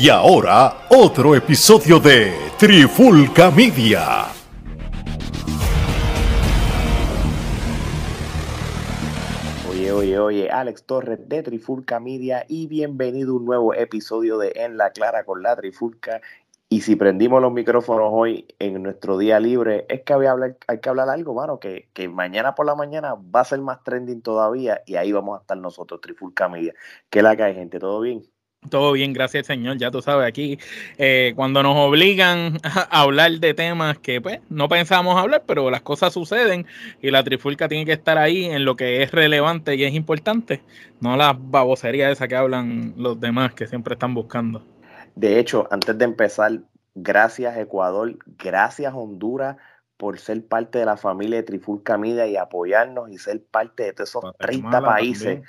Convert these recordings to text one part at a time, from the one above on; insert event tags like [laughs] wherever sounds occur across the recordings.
Y ahora, otro episodio de Trifulca Media. Oye, oye, oye, Alex Torres de Trifulca Media y bienvenido a un nuevo episodio de En la Clara con la Trifulca. Y si prendimos los micrófonos hoy en nuestro día libre, es que hay que hablar algo, mano, que, que, mañana por la mañana va a ser más trending todavía y ahí vamos a estar nosotros, Trifulca Media. ¿Qué la cae, gente? ¿Todo bien? Todo bien, gracias Señor. Ya tú sabes, aquí eh, cuando nos obligan a hablar de temas que pues no pensamos hablar, pero las cosas suceden y la trifulca tiene que estar ahí en lo que es relevante y es importante, no las baboserías esas que hablan los demás que siempre están buscando. De hecho, antes de empezar, gracias Ecuador, gracias Honduras por ser parte de la familia de Trifulca Media y apoyarnos y ser parte de todos esos Guatemala 30 países.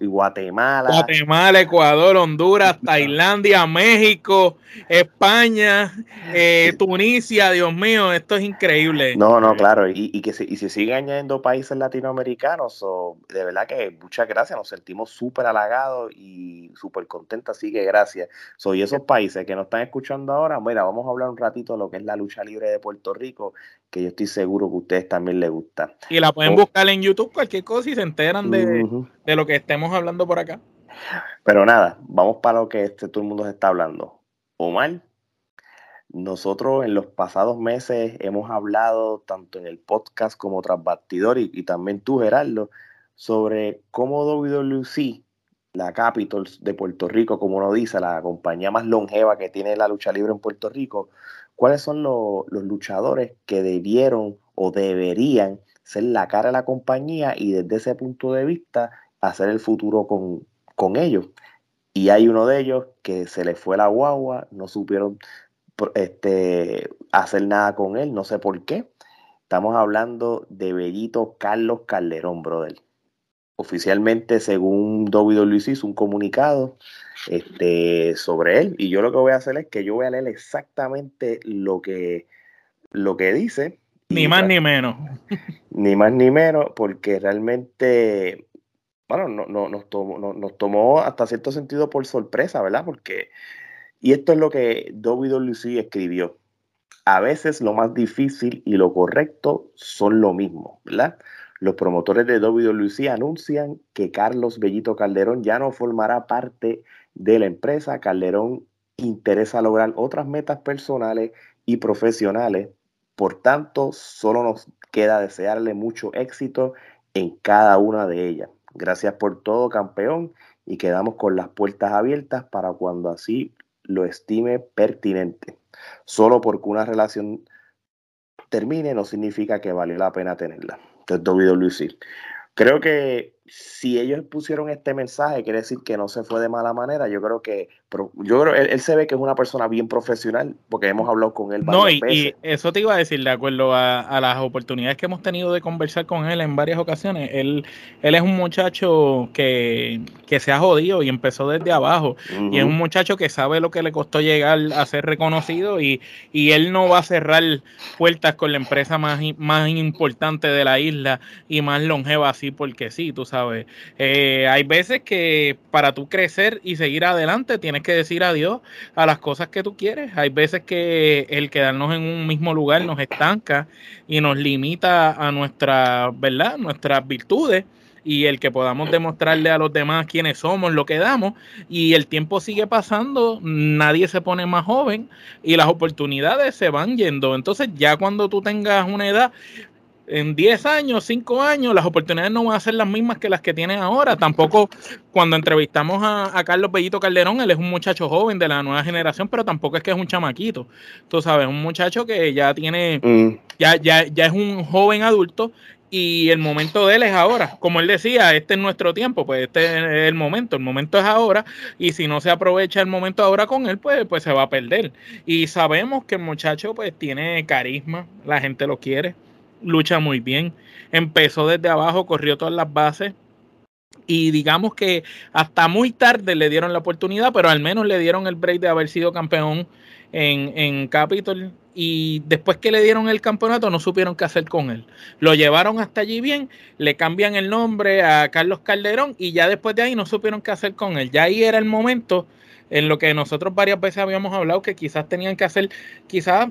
Y Guatemala. Guatemala, Ecuador, Honduras, Tailandia, México, España, eh, Tunisia, Dios mío, esto es increíble. No, no, claro, y, y que se, y se sigue añadiendo países latinoamericanos, so, de verdad que muchas gracias, nos sentimos súper halagados y súper contentos, así que gracias. Soy esos países que nos están escuchando ahora, mira, vamos a hablar un ratito de lo que es la lucha libre de Puerto Rico, que yo estoy seguro que a ustedes también les gusta. Y la pueden buscar en YouTube, cualquier cosa, y se enteran de, uh -huh. de lo que estemos hablando por acá. Pero nada, vamos para lo que este, todo el mundo se está hablando. Omar, nosotros en los pasados meses hemos hablado tanto en el podcast como tras bastidor y, y también tú, Gerardo, sobre cómo WWC, la Capitol de Puerto Rico, como uno dice, la compañía más longeva que tiene la lucha libre en Puerto Rico, cuáles son los, los luchadores que debieron o deberían ser la cara de la compañía y desde ese punto de vista hacer el futuro con, con ellos. Y hay uno de ellos que se le fue la guagua, no supieron este, hacer nada con él, no sé por qué. Estamos hablando de Bellito Carlos Calderón, brother. Oficialmente, según WWC, hizo un comunicado este, sobre él. Y yo lo que voy a hacer es que yo voy a leer exactamente lo que, lo que dice. Ni más ni menos. [laughs] Ni más ni menos, porque realmente, bueno, no, no, nos, tomó, no, nos tomó hasta cierto sentido por sorpresa, ¿verdad? Porque, y esto es lo que WWC escribió. A veces lo más difícil y lo correcto son lo mismo, ¿verdad? Los promotores de WWC anuncian que Carlos Bellito Calderón ya no formará parte de la empresa. Calderón interesa lograr otras metas personales y profesionales. Por tanto, solo nos queda desearle mucho éxito en cada una de ellas. Gracias por todo, campeón, y quedamos con las puertas abiertas para cuando así lo estime pertinente. Solo porque una relación termine no significa que vale la pena tenerla. Entonces, WWC. Creo que si ellos pusieron este mensaje, quiere decir que no se fue de mala manera. Yo creo que, yo creo, él, él se ve que es una persona bien profesional, porque hemos hablado con él. No, y, y, eso te iba a decir, de acuerdo a, a, las oportunidades que hemos tenido de conversar con él en varias ocasiones. Él, él es un muchacho que, que se ha jodido y empezó desde abajo. Uh -huh. Y es un muchacho que sabe lo que le costó llegar a ser reconocido y, y él no va a cerrar puertas con la empresa más, más importante de la isla y más longeva así porque sí, tú sabes. Eh, hay veces que para tú crecer y seguir adelante tienes que decir adiós a las cosas que tú quieres. Hay veces que el quedarnos en un mismo lugar nos estanca y nos limita a nuestra, ¿verdad? Nuestras virtudes y el que podamos demostrarle a los demás quiénes somos, lo que damos, y el tiempo sigue pasando, nadie se pone más joven y las oportunidades se van yendo. Entonces ya cuando tú tengas una edad, en 10 años, 5 años, las oportunidades no van a ser las mismas que las que tienen ahora. Tampoco cuando entrevistamos a, a, Carlos Bellito Calderón, él es un muchacho joven de la nueva generación, pero tampoco es que es un chamaquito. Tú sabes, un muchacho que ya tiene, mm. ya, ya, ya es un joven adulto y el momento de él es ahora. Como él decía, este es nuestro tiempo, pues este es el momento, el momento es ahora, y si no se aprovecha el momento ahora con él, pues, pues se va a perder. Y sabemos que el muchacho pues tiene carisma, la gente lo quiere, lucha muy bien, empezó desde abajo, corrió todas las bases, y digamos que hasta muy tarde le dieron la oportunidad, pero al menos le dieron el break de haber sido campeón en, en Capitol y después que le dieron el campeonato no supieron qué hacer con él. Lo llevaron hasta allí bien, le cambian el nombre a Carlos Calderón y ya después de ahí no supieron qué hacer con él. Ya ahí era el momento en lo que nosotros varias veces habíamos hablado que quizás tenían que hacer, quizás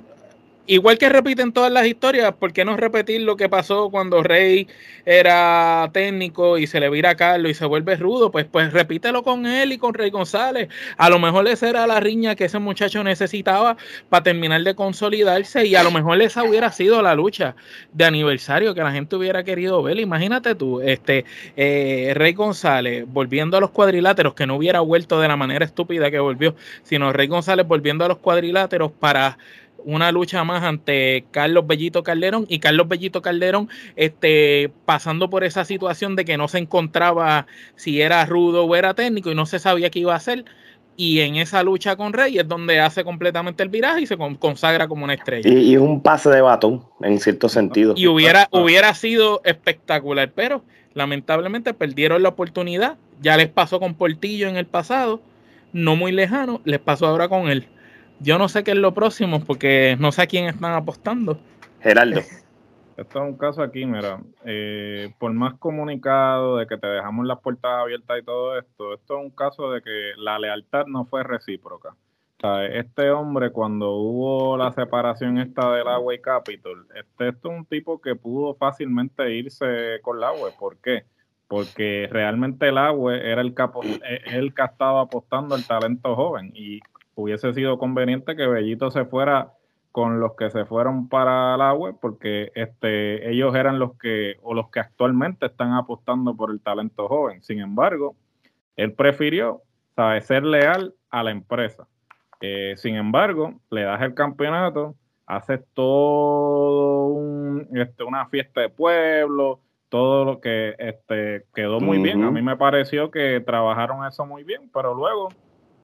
igual que repiten todas las historias, ¿por qué no repetir lo que pasó cuando Rey era técnico y se le vira a Carlos y se vuelve rudo? Pues, pues repítelo con él y con Rey González. A lo mejor esa era la riña que ese muchacho necesitaba para terminar de consolidarse y a lo mejor esa hubiera sido la lucha de aniversario que la gente hubiera querido ver. Imagínate tú, este eh, Rey González volviendo a los cuadriláteros, que no hubiera vuelto de la manera estúpida que volvió, sino Rey González volviendo a los cuadriláteros para una lucha más ante Carlos Bellito Calderón y Carlos Bellito Calderón este, pasando por esa situación de que no se encontraba si era rudo o era técnico y no se sabía qué iba a hacer. Y en esa lucha con Rey es donde hace completamente el viraje y se consagra como una estrella. Y, es un pase de batón, en cierto sentido. Y hubiera, hubiera sido espectacular, pero lamentablemente perdieron la oportunidad. Ya les pasó con Portillo en el pasado, no muy lejano, les pasó ahora con él. Yo no sé qué es lo próximo porque no sé a quién están apostando. Geraldo. [laughs] Esto es un caso aquí, mira, eh, por más comunicado de que te dejamos las puertas abiertas y todo esto, esto es un caso de que la lealtad no fue recíproca. O sea, este hombre cuando hubo la separación esta del agua y Capitol, este, es un tipo que pudo fácilmente irse con el agua. ¿Por qué? Porque realmente el agua era el, capo, eh, el que estaba apostando al talento joven y hubiese sido conveniente que Bellito se fuera con los que se fueron para la web, porque este, ellos eran los que, o los que actualmente están apostando por el talento joven. Sin embargo, él prefirió ser leal a la empresa. Eh, sin embargo, le das el campeonato, haces todo un, este, una fiesta de pueblo, todo lo que este, quedó muy bien. A mí me pareció que trabajaron eso muy bien, pero luego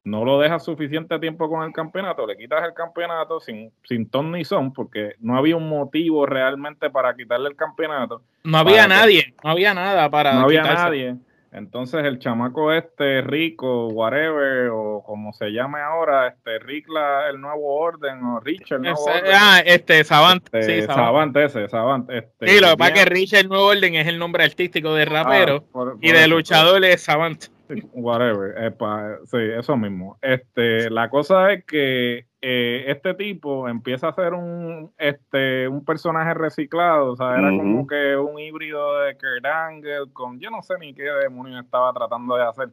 no lo dejas suficiente tiempo con el campeonato, le quitas el campeonato sin, sin ton ni son, porque no había un motivo realmente para quitarle el campeonato. No había nadie, no había nada para. No había nadie. Entonces el chamaco este, Rico, whatever, o como se llame ahora, este, Rick el nuevo orden, o Rich el nuevo orden. Ah, este, Savant. Este, sí, Savant. ese, Savant. Este, sí, lo que pasa es que Rich el nuevo orden es el nombre artístico de rapero, ah, y de luchador es Savant whatever, sí, eso mismo. Este, la cosa es que eh, este tipo empieza a ser un, este, un personaje reciclado, o sea, era como que un híbrido de Kurt Angle con, yo no sé ni qué demonios estaba tratando de hacer.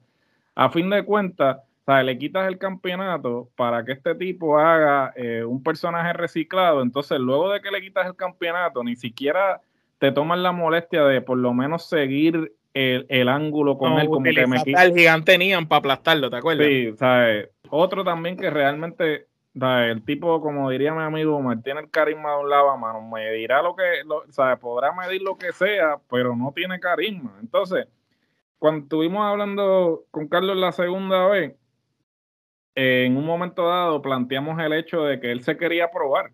A fin de cuentas, o sea, le quitas el campeonato para que este tipo haga eh, un personaje reciclado, entonces luego de que le quitas el campeonato, ni siquiera te toman la molestia de por lo menos seguir el, ángulo con él. Como que me el gigante tenían para aplastarlo, ¿te acuerdas? Sí, ¿sabes? Otro también que realmente, el tipo, como diría mi amigo, tiene el carisma de un lado a mano, me dirá lo que, lo, ¿sabes? Podrá medir lo que sea, pero no tiene carisma. Entonces, cuando estuvimos hablando con Carlos la segunda vez, en un momento dado planteamos el hecho de que él se quería probar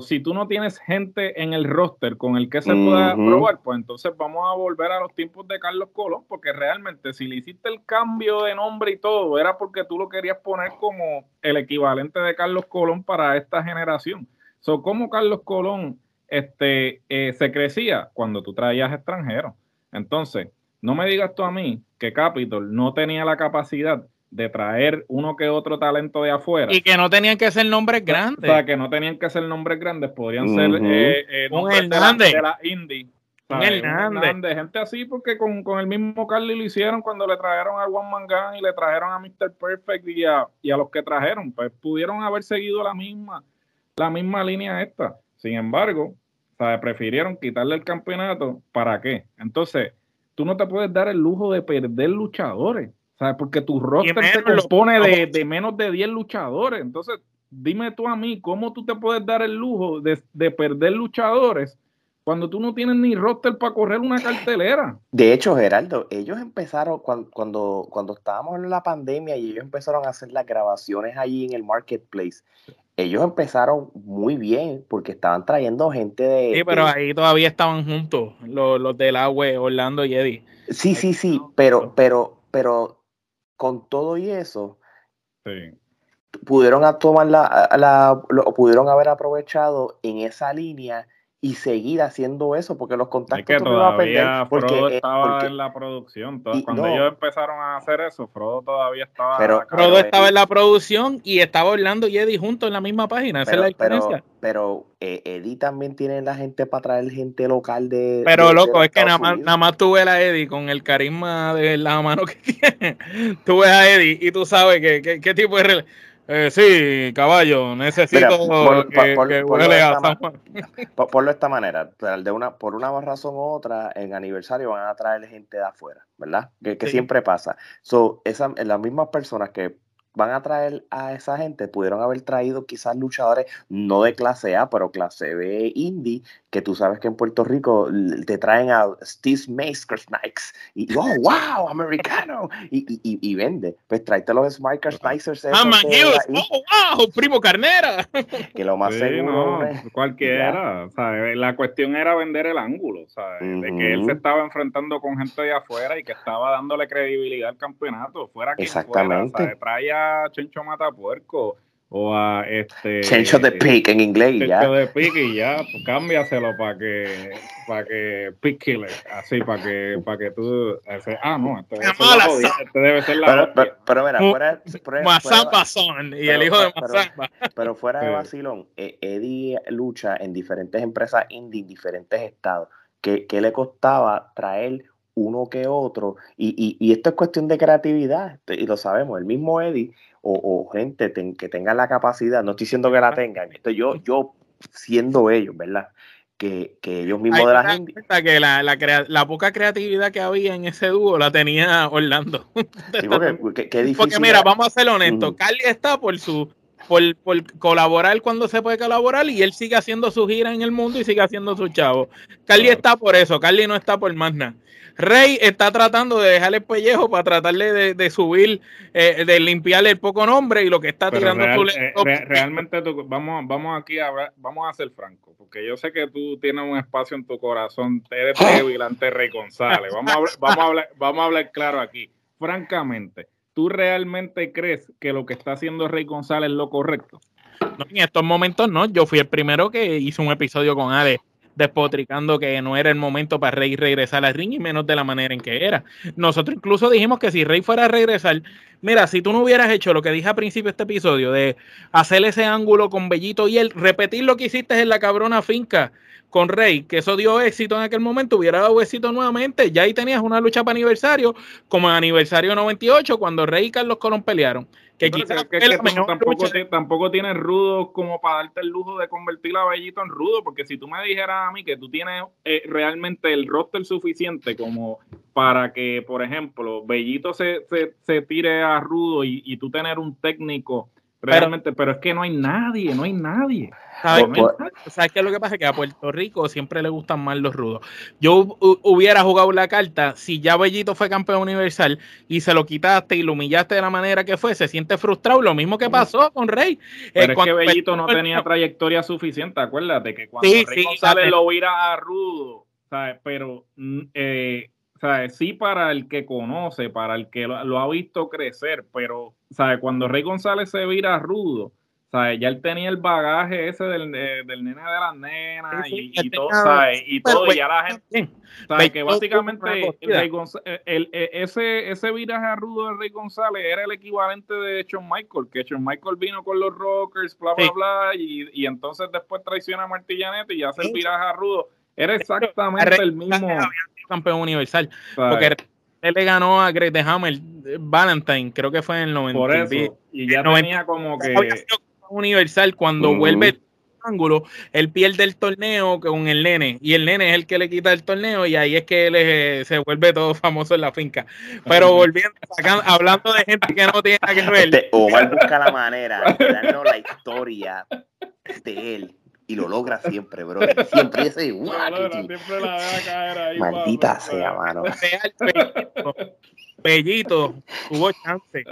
si tú no tienes gente en el roster con el que se pueda probar, pues entonces vamos a volver a los tiempos de Carlos Colón, porque realmente si le hiciste el cambio de nombre y todo, era porque tú lo querías poner como el equivalente de Carlos Colón para esta generación. So, ¿Cómo Carlos Colón este, eh, se crecía? Cuando tú traías extranjeros. Entonces, no me digas tú a mí que Capitol no tenía la capacidad de traer uno que otro talento de afuera. Y que no tenían que ser nombres grandes. O sea, que no tenían que ser nombres grandes, podrían ser eh, eh, nombres de la, de la, indie. Un Hernández. Gente así, porque con, el mismo Carly lo hicieron cuando le trajeron a Juan Mangán y le trajeron a Mr. Perfect y a, y a los que trajeron. Pues pudieron haber seguido la misma, la misma línea esta. Sin embargo, o prefirieron quitarle el campeonato. ¿Para qué? Entonces, tú no te puedes dar el lujo de perder luchadores. ¿Sabes? Porque tu roster se compone de, menos de 10 luchadores. Entonces, dime tú a mí, ¿cómo tú te puedes dar el lujo de, perder luchadores cuando tú no tienes ni roster para correr una cartelera? De hecho, Geraldo, ellos empezaron cuando, cuando, cuando estábamos en la pandemia y ellos empezaron a hacer las grabaciones allí en el marketplace. ellos empezaron muy bien porque estaban trayendo gente de. Sí, pero ahí todavía estaban juntos los, los del agua, Orlando y Eddie. Sí, sí, sí, pero, pero, pero con todo y eso, pudieron tomar la, la, pudieron haber aprovechado en esa línea y seguir haciendo eso porque los contactos es que todavía Frodo estaba en la producción cuando ellos empezaron a hacer eso Frodo todavía estaba pero, Frodo estaba en la producción y estaba Orlando y Eddie juntos en la misma página esa es la diferencia. pero, eh, Eddie también tiene la gente para traer gente local de pero loco es que nada más, nada más tú ves a Eddie con el carisma de la mano que [laughs] tiene. Tú ves a Eddie y tú sabes que, qué tipo de eh, sí, caballo, necesito que, por, que huele a San Juan. [laughs] Por, de esta manera, de una, por una razón u otra, en aniversario van a traer gente de afuera, ¿verdad? Que, siempre pasa. So, esa, las mismas personas que van a traer a esa gente, pudieron haber traído quizás luchadores no de clase A, pero clase B indie, que tú sabes que en Puerto Rico te traen a Steve Masker Snipes y oh wow, americano y, y, y, vende. Pues tráete los Smiker Snipers. Ah, oh wow, primo carnera. Que lo más seguro. No, cualquiera. La cuestión era vender el ángulo, ¿sabes? De que él se estaba enfrentando con gente de afuera y que estaba dándole credibilidad al campeonato. Fuera que Exactamente. Fuera, Trae a Chencho Matapuerco o a este Chencho de Pick en inglés y ya. de Pick y ya, pues cámbiaselo para que para que Pick Killer, así para que para que tú ah no, este, este, debe ser la pero, pero, mira, fuera, fuera, son y el hijo de Mazamba. Pero, fuera de vacilón, eh, Eddie lucha en diferentes empresas indie, en diferentes estados. ¿Qué, qué le costaba traer uno que otro? Y, y, y esto es cuestión de creatividad, y lo sabemos. El mismo Eddie o, gente que tengan la capacidad, no estoy diciendo que la tengan, esto yo, yo siendo ellos, ¿verdad? Que, que ellos mismos de la gente. Que la, la, la, poca creatividad que había en ese dúo la tenía Orlando. [laughs] porque, mira, vamos a ser honestos, Carly está por su por, por, colaborar cuando se puede colaborar y él sigue haciendo su gira en el mundo y sigue haciendo su chavo. Carly está por eso, Carly no está por más nada. Rey está tratando de dejarle el pellejo para tratarle de, subir, eh, de limpiarle el poco nombre y lo que está tirando eh, Realmente vamos, vamos aquí a vamos a ser francos, porque yo sé que tú tienes un espacio en tu corazón, eres débil ante Rey González. Vamos a, vamos, a hablar, vamos a hablar claro aquí. Francamente, ¿tú realmente crees que lo que está haciendo Rey González es lo correcto? en estos momentos no. Yo fui el primero que hizo un episodio con Ale despotricando que no era el momento para Rey regresar al ring y menos de la manera en que era. Nosotros incluso dijimos que si Rey fuera a regresar, mira, si tú no hubieras hecho lo que dije al principio de este episodio, de hacer ese ángulo con Bellito y él, repetir lo que hiciste en la cabrona finca con Rey, que eso dio éxito en aquel momento, hubiera dado éxito nuevamente, ya ahí tenías una lucha para aniversario, como en aniversario 98, cuando Rey y Carlos Colón pelearon. Que quizás tampoco, tampoco tienes rudo como para darte el lujo de convertir a Bellito en rudo, porque si tú me dijeras a mí que tú tienes eh, realmente el roster suficiente como para que, por ejemplo, Bellito se, se, tire a rudo y, y tú tener un técnico realmente, pero, es que no hay nadie, no hay nadie. ¿Sabes, qué es lo que pasa? Que a Puerto Rico siempre le gustan más los rudos. Yo hubiera jugado la carta si ya Bellito fue campeón universal y se lo quitaste y lo humillaste de la manera que fue, se siente frustrado. Lo mismo que pasó con Rey. Pero es que Bellito no tenía trayectoria suficiente, acuérdate que cuando Rey González lo hubiera a rudo, ¿sabes? pero mm, eh, ¿sabes? sí para el que conoce, para el que lo, ha visto crecer, pero ¿sabes? cuando Rey González se vira rudo, ¿sabes? ya él tenía el bagaje ese del, del nene de las nenas y, todo, ¿sabes? y todo, y ya la gente, ¿sabes? que básicamente el, ese, ese viraje rudo de Rey González era el equivalente de Shawn Michael, que Shawn Michael vino con los Rockers, bla, bla, bla, y, y entonces después traiciona a Martillanete y hace el viraje rudo. Era exactamente el mismo campeón universal. Porque él le ganó a Greg de Hammer eh, Valentine, creo que fue en el 90. Por eso. Y ya tenía como que. Universal cuando vuelve el ángulo, él pierde el torneo con el nene y el nene es el que le quita el torneo y ahí es que él eh, se vuelve todo famoso en la finca. Pero volviendo, hablando de gente que no tiene nada que ver. Este, Omar busca la manera de darnos la historia de él y lo logra siempre, bro. Siempre ese [laughs] Maldita sea, mano. Bellito, tuvo chance.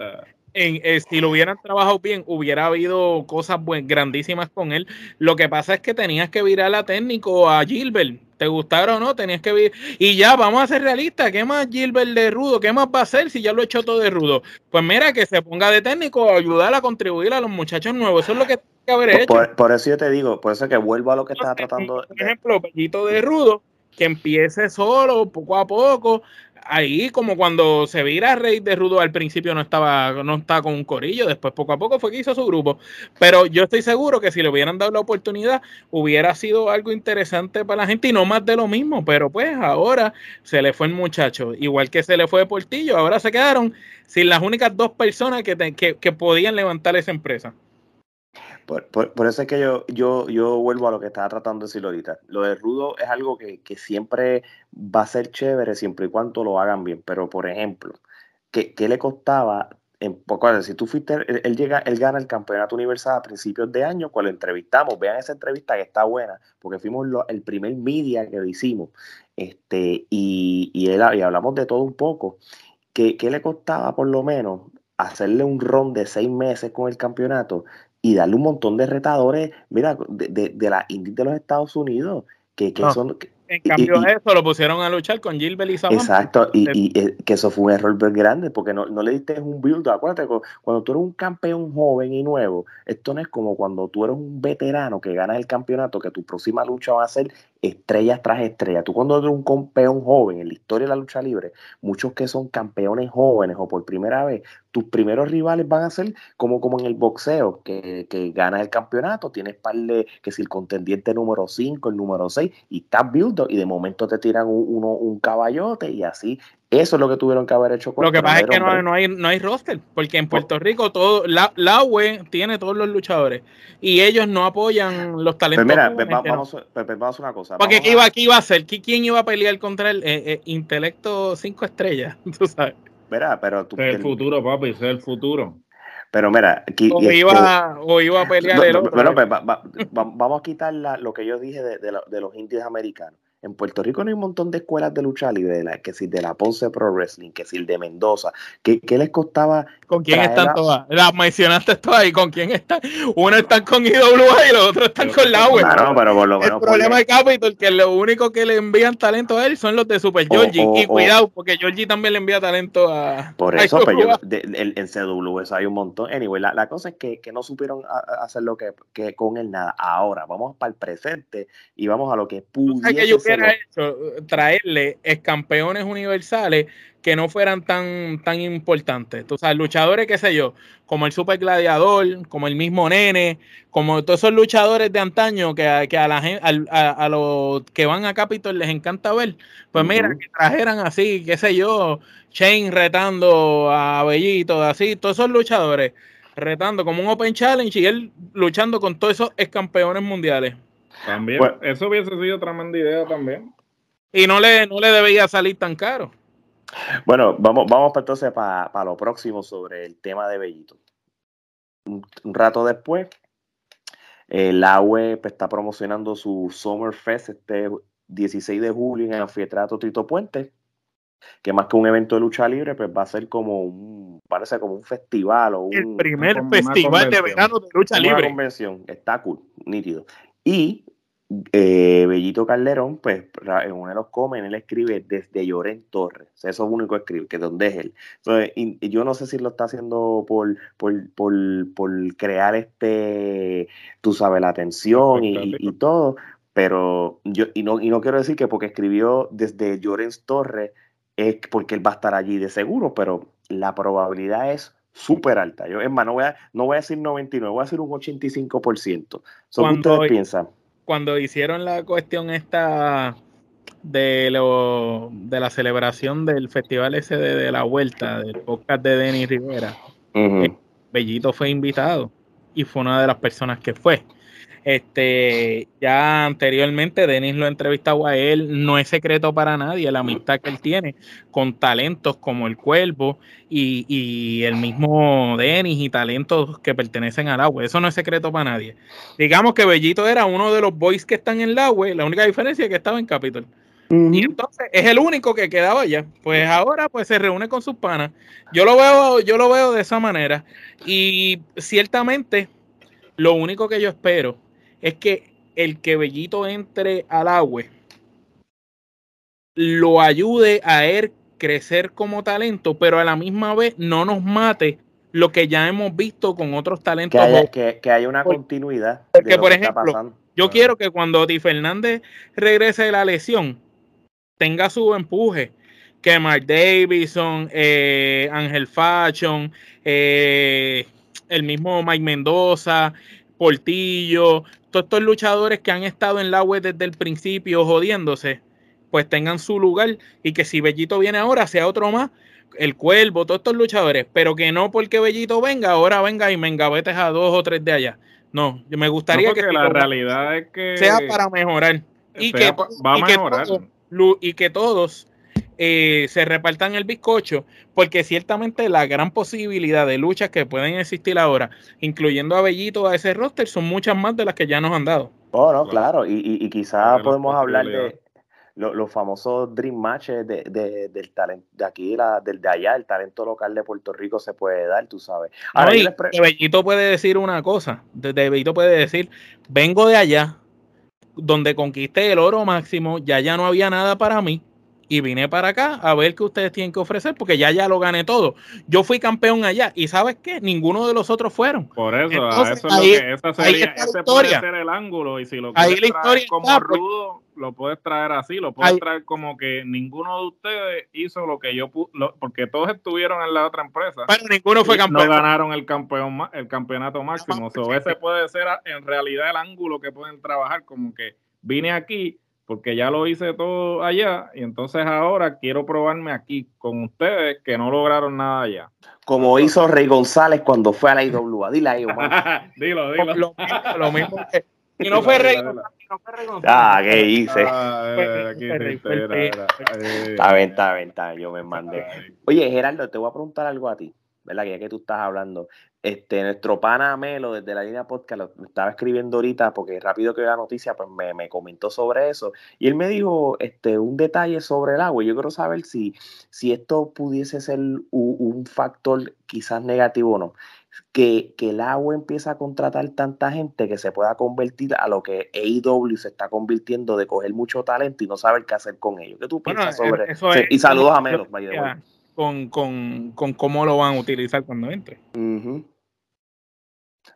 en, eh, si lo hubieran trabajado bien, hubiera habido cosas grandísimas con él. Lo que pasa es que tenías que virar a técnico a Gilbert. Te gustara o no, tenías que vir. Y ya, vamos a ser realistas. ¿Qué más Gilbert de Rudo? ¿Qué más va a hacer si ya lo he hecho todo de Rudo? Pues mira, que se ponga de técnico a ayudar a contribuir a los muchachos nuevos. Eso es lo que tiene que haber hecho. Por, eso yo te digo, por eso que vuelvo a lo que estaba tratando. Por ejemplo, Pellito de Rudo, que empiece solo, poco a poco, ahí como cuando se vira Rey de Rudo al principio no estaba, no estaba con un corillo, después poco a poco fue que hizo su grupo. Pero yo estoy seguro que si le hubieran dado la oportunidad, hubiera sido algo interesante para la gente y no más de lo mismo. Pero pues ahora se le fue el muchacho, igual que se le fue Portillo, ahora se quedaron sin las únicas dos personas que, que, que podían levantar esa empresa. Por, eso es que yo, yo, yo vuelvo a lo que estaba tratando de decir ahorita. Lo de Rudo es algo que, que, siempre va a ser chévere siempre y cuando lo hagan bien. Pero, por ejemplo, ¿qué, qué le costaba? En, si tú fuiste, él, llega, él gana el campeonato universal a principios de año, cuando lo entrevistamos, vean esa entrevista que está buena, porque fuimos el primer media que lo hicimos, este, y, y, él, y hablamos de todo un poco. ¿Qué, ¿Qué le costaba por lo menos hacerle un ron de seis meses con el campeonato y darle un montón de retadores, mira, de, de, de la Indy de los Estados Unidos, que, que son, en cambio, eso lo pusieron a luchar con Gilbert y. Exacto, y, y, eh, que eso fue un error bien grande, porque no, no le diste un build. Acuérdate, cuando tú eres un campeón joven y nuevo, esto no es como cuando tú eres un veterano que ganas el campeonato, que tu próxima lucha va a ser estrellas tras estrellas. Tú cuando eres un campeón joven en la historia de la lucha libre, muchos que son campeones jóvenes o por primera vez, tus primeros rivales van a ser como, como en el boxeo, que, que ganas el campeonato, tienes par de, que si el contendiente número 5, el número 6, y estás build y de momento te tiran un, uno, un caballote y así. Eso es lo que tuvieron que haber hecho. Con lo que pasa es que no, no, hay, no hay roster, porque en Puerto Rico todo la, la UE tiene todos los luchadores y ellos no apoyan los talentos. Pero mira, vamos, vamos, a una cosa. Porque ¿qué, iba, iba a hacer? ¿Quién iba a pelear contra el eh, eh, intelecto 5 estrellas? [laughs] Tú sabes. Mira, pero tú, el futuro, papi, ese es el futuro. Pero mira, aquí, o, iba, o iba a pelear el otro. Pero, pues, vamos a quitar lo que yo dije de, de los indios americanos. En Puerto Rico no hay un montón de escuelas de lucha libre, de la, que si de la Ponce Pro Wrestling, que si el de Mendoza. ¿Qué, qué les costaba? ¿Con quién están todas? Las mencionaste todas y con quién están. Uno están con IWA y los otros están con la web. Claro, pero por lo menos. El problema de Capitol que lo único que le envían talento a él son los de Super Georgie. y cuidado, porque Georgie también le envía talento a. Por eso, pero pues, yo, en CW eso hay un montón. Anyway, la, la cosa es que, que no supieron hacer lo que, que, con él nada. Ahora, vamos para el presente y vamos a lo que pudiese hubiera hecho traerle campeones universales que no fueran tan, tan importantes. O sea, luchadores, qué sé yo, como el Super Gladiador, como el mismo Nene, como todos esos luchadores de antaño que, a, que a, la, a, a, los que van a Capitol les encanta ver. Pues mira, que trajeran así, qué sé yo, Shane retando a Bellito, así, todos esos luchadores retando como un Open Challenge y él luchando con todos esos campeones mundiales. También, eso hubiese sido tremenda idea también. Y no le, no le debía salir tan caro. Bueno, vamos, vamos entonces para lo próximo sobre el tema de Bellito. Un, rato después, la web pues, está promocionando su Summer Fest este 16 de julio en el anfiteatro Tito Puente, que más que un evento de lucha libre, pues va a ser como un, parece como un festival o un, el primer festival de verano de lucha libre. Una convención, está cool, nítido. Y eh, Bellito Calderón, pues en uno de los comen, él escribe desde Lloren Torres. eso es lo único que escribe, que donde es él. Entonces, y, yo no sé si lo está haciendo por, por, por, crear este, tú sabes, la atención y, todo, pero yo, y no, y no quiero decir que porque escribió desde Llorens Torres es porque él va a estar allí de seguro, pero la probabilidad es súper alta. Yo, es más, no voy, a, no voy a decir 99, voy a decir un 85%. ¿Qué ustedes piensan? cuando hicieron la cuestión esta de lo de la celebración del festival ese de, la vuelta del podcast de Denis Rivera, eh, Bellito fue invitado y fue una de las personas que fue. Este, ya anteriormente Denis lo entrevistado a él, no es secreto para nadie la amistad que él tiene con talentos como el Cuervo y, y el mismo Denis y talentos que pertenecen al agua. Eso no es secreto para nadie. Digamos que Bellito era uno de los boys que están en el agua, la única diferencia es que estaba en Capitol. Y entonces es el único que quedaba allá. Pues ahora pues se reúne con sus panas. Yo lo veo, yo lo veo de esa manera. Y ciertamente, lo único que yo espero es que el que Bellito entre al agua lo ayude a él crecer como talento, pero a la misma vez no nos mate lo que ya hemos visto con otros talentos. Que haya, una continuidad. Porque, por ejemplo, yo quiero que cuando Di Fernández regrese de la lesión, tenga su empuje. Que Mark Davidson, eh, Ángel Fashion, eh, el mismo Mike Mendoza, Portillo, todos estos luchadores que han estado en la web desde el principio jodiéndose, pues tengan su lugar y que si Bellito viene ahora sea otro más el Cuervo, todos estos luchadores, pero que no porque Bellito venga, ahora venga y me engavetes a dos o tres de allá. No, me gustaría que la realidad es que sea para mejorar y que va a mejorar y que todos eh, se repartan el bizcocho, porque ciertamente la gran posibilidad de luchas que pueden existir ahora, incluyendo a Bellito a ese roster, son muchas más de las que ya nos han dado. Oh, no, claro, y, y, quizás podemos hablar de, los famosos dream matches de, del talento de aquí, la, del de allá, el talento local de Puerto Rico se puede dar, tú sabes. Ahora, Bellito puede decir una cosa, de, Bellito puede decir, vengo de allá, donde conquisté el oro máximo, ya ya no había nada para mí, y vine para acá a ver qué ustedes tienen que ofrecer, porque ya ya lo gané todo. Yo fui campeón allá y ¿sabes qué? Ninguno de los otros fueron. Por eso, eso es lo que esa sería, ese puede ser el ángulo y si lo quieres traer como pues. rudo, lo puedes traer así, lo puedes traer como que ninguno de ustedes hizo lo que yo porque todos estuvieron en la otra empresa. Pero ninguno fue campeón. No ganaron el campeón el campeonato máximo. ese puede ser en realidad el ángulo que pueden trabajar como que vine aquí porque ya lo hice todo allá y entonces ahora quiero probarme aquí con ustedes que no lograron nada allá. Como hizo Rey González cuando fue a la IWA. Dile ahí, [laughs] dilo, dilo. Lo, mismo que... [laughs] Y no fue Rey González. Ah, ¿qué hice? Está bien, está bien, está bien. Yo me mandé. Oye, Gerardo, te voy a preguntar algo a ti. ¿verdad? Que ya que tú estás hablando, este, nuestro pana Melo desde la línea podcast lo estaba escribiendo ahorita porque rápido que la noticia, pues me, comentó sobre eso. Y él me dijo este, un detalle sobre el agua. Yo quiero saber si, si esto pudiese ser un, factor quizás negativo o no. Que, que, el agua empieza a contratar tanta gente que se pueda convertir a lo que AEW se está convirtiendo de coger mucho talento y no saber qué hacer con ello. ¿Qué tú piensas sobre eso? y saludos a Melo con, con, con cómo lo van a utilizar cuando entre.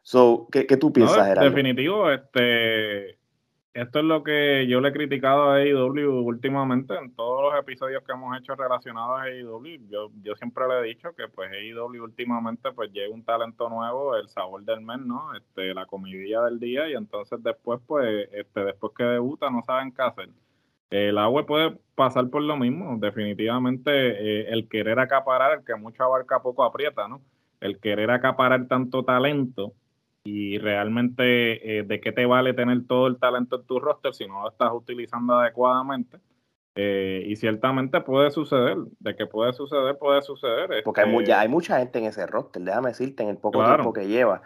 So, ¿qué, tú piensas, no, Definitivo, este, esto es lo que yo le he criticado a AEW últimamente en todos los episodios que hemos hecho relacionados a AEW. Yo, yo siempre le he dicho que pues AEW últimamente pues llega un talento nuevo, el sabor del mes, ¿no? Este, la comidilla del día y entonces después pues este, después que debuta no saben qué hacer. El agua puede pasar por lo mismo, definitivamente eh, el querer acaparar, el que mucho abarca poco aprieta, ¿no? El querer acaparar tanto talento y realmente eh, de qué te vale tener todo el talento en tu roster si no lo estás utilizando adecuadamente. Eh, y ciertamente puede suceder, de que puede suceder, puede suceder. Porque hay, mucha, hay mucha gente en ese roster, déjame decirte, en el poco tiempo que lleva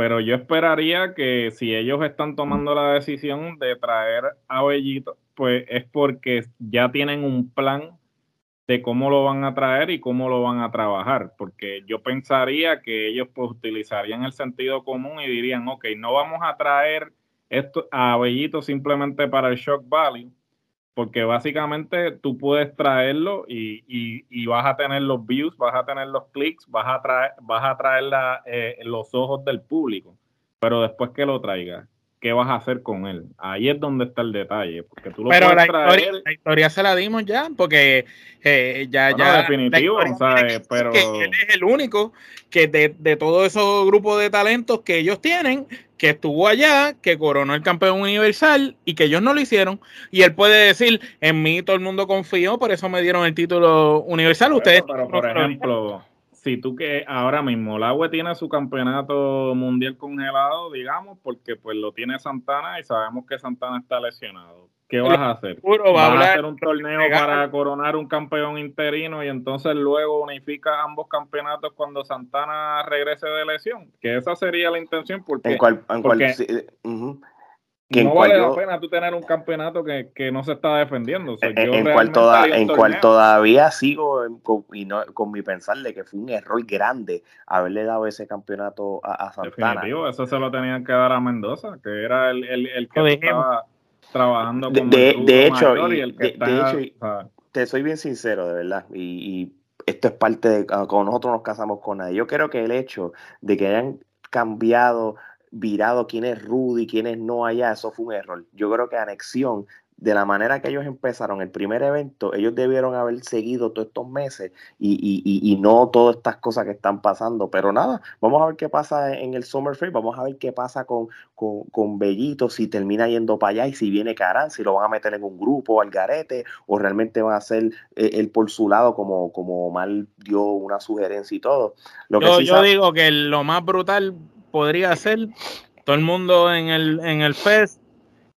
pero yo esperaría que si ellos están tomando la decisión de traer a Bellito, pues es porque ya tienen un plan de cómo lo van a traer y cómo lo van a trabajar, porque yo pensaría que ellos pues utilizarían el sentido común y dirían, ok, no vamos a traer esto a Bellito simplemente para el shock value, porque básicamente tú puedes traerlo y, y, vas a tener los views, vas a tener los clics, vas a traer, vas a traer eh, los ojos del público, pero después que lo traigas, ¿qué vas a hacer con él? Ahí es donde está el detalle, porque tú lo pero la, historia, la historia se la dimos ya, porque eh, ya, ya. definitivo, Pero... él es el único que de, de todo esos grupos de talentos que ellos tienen, que estuvo allá, que coronó el campeón universal y que ellos no lo hicieron. Y él puede decir, en mí todo el mundo confió, por eso me dieron el título universal. Ustedes. Pero, por ejemplo, si tú que ahora mismo el agua tiene su campeonato mundial congelado, digamos, porque pues lo tiene Santana y sabemos que Santana está lesionado. ¿Qué vas a hacer? ¿Vas a, hacer un torneo para coronar un campeón interino y entonces luego unifica ambos campeonatos cuando Santana regrese de lesión? Que esa sería la intención porque... ¿En no vale la pena tú tener un campeonato que, no se está defendiendo. en, cual, en cual, todavía sigo con, y no, con mi pensar de que fue un error grande haberle dado ese campeonato a, a Santana. Definitivo, eso se lo tenían que dar a Mendoza, que era el, el, que estaba trabajando con de, de hecho, de, hecho te soy bien sincero, de verdad, y, esto es parte de cuando nosotros nos casamos con nadie. Yo creo que el hecho de que hayan cambiado virado quién es Rudy, quién es no allá, eso fue un error. Yo creo que anexión, de la manera que ellos empezaron el primer evento, ellos debieron haber seguido todos estos meses y, y, y, no todas estas cosas que están pasando. Pero nada, vamos a ver qué pasa en el Summer Fair, vamos a ver qué pasa con, con, Bellito, si termina yendo para allá y si viene Carán, si lo van a meter en un grupo al garete o realmente va a eh, él por su lado como, como mal dio una sugerencia y todo. Lo yo, yo digo que lo más brutal podría ser todo el mundo en el, en el fest,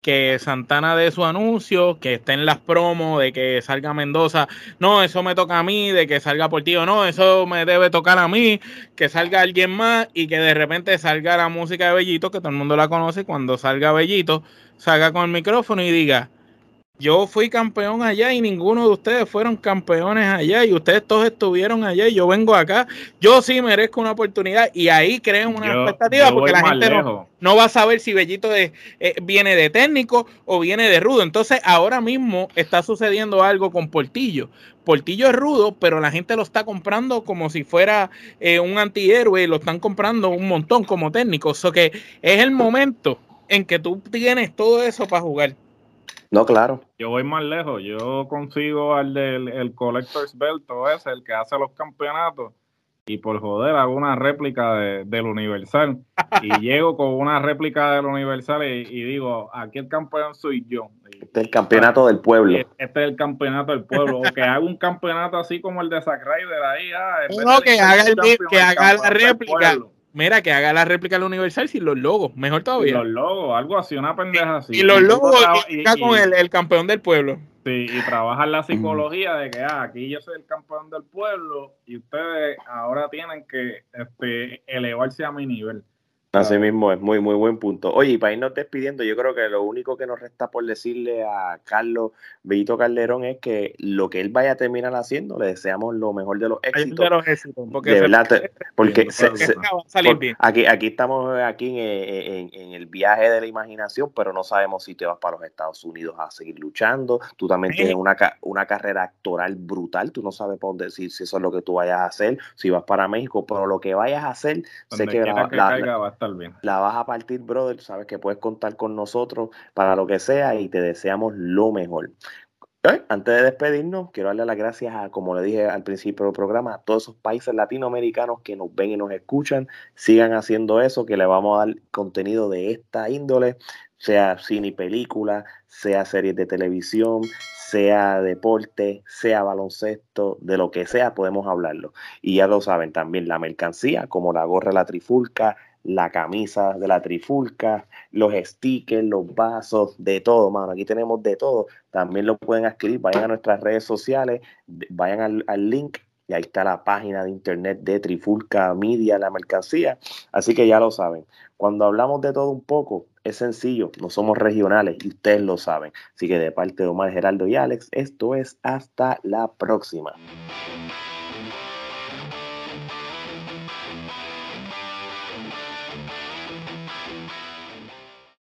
que Santana dé su anuncio, que esté en las promos, de que salga Mendoza, no, eso me toca a mí, de que salga Portillo, no, eso me debe tocar a mí, que salga alguien más y que de repente salga la música de Bellito, que todo el mundo la conoce, cuando salga Bellito, salga con el micrófono y diga, yo fui campeón allá y ninguno de ustedes fueron campeones allá y ustedes todos estuvieron allá y yo vengo acá. Yo sí merezco una oportunidad y ahí creen una expectativa porque la gente no, va a saber si Bellito eh, viene de técnico o viene de rudo. Entonces ahora mismo está sucediendo algo con Portillo. Portillo es rudo, pero la gente lo está comprando como si fuera eh, un antihéroe, lo están comprando un montón como técnico. O sea que es el momento en que tú tienes todo eso para jugar. No, claro. Yo voy más lejos. Yo consigo al del el Collector's Belt, o ese, el que hace los campeonatos, y por joder hago una réplica de, del Universal. y [laughs] llego con una réplica del Universal y, digo, aquí el campeón soy yo. Este es el campeonato del pueblo. Este es el campeonato del pueblo. O que haga un campeonato así como el de Zack Ryder ahí. Ah, no, que haga, el, que haga la réplica Mira, que haga la réplica del Universal sin los logos, mejor todavía. los logos, algo así, una pendeja así. Y los logos y, con el, el, campeón del pueblo. Sí, y trabajar la psicología de que ah, aquí yo soy el campeón del pueblo y ustedes ahora tienen que este, elevarse a mi nivel. Así mismo es, muy, muy buen punto. Oye, y para irnos despidiendo, yo creo que lo único que nos resta por decirle a Carlos Bellito Calderón es que lo que él vaya a terminar haciendo, le deseamos lo mejor de los éxitos. porque de verdad, porque, aquí, aquí estamos aquí en, el viaje de la imaginación, pero no sabemos si te vas para los Estados Unidos a seguir luchando. Tú también tienes una, una carrera actoral brutal, tú no sabes por dónde, si, si eso es lo que tú vayas a hacer, si vas para México, pero lo que vayas a hacer, sé que, la, la vas a partir, brother. Sabes que puedes contar con nosotros para lo que sea y te deseamos lo mejor. Antes de despedirnos, quiero darle las gracias a, como le dije al principio del programa, a todos esos países latinoamericanos que nos ven y nos escuchan. Sigan haciendo eso, que le vamos a dar contenido de esta índole, sea cine y película, sea series de televisión, sea deporte, sea baloncesto, de lo que sea, podemos hablarlo. Y ya lo saben también, la mercancía, como la gorra la trifulca, la camisa de la trifulca, los stickers, los vasos, de todo, mano. Aquí tenemos de todo. También lo pueden escribir, vayan a nuestras redes sociales, vayan al, link y ahí está la página de internet de Trifulca Media, la mercancía. Así que ya lo saben. Cuando hablamos de todo un poco, es sencillo, no somos regionales y ustedes lo saben. Así que de parte de Omar, Geraldo y Alex, esto es hasta la próxima.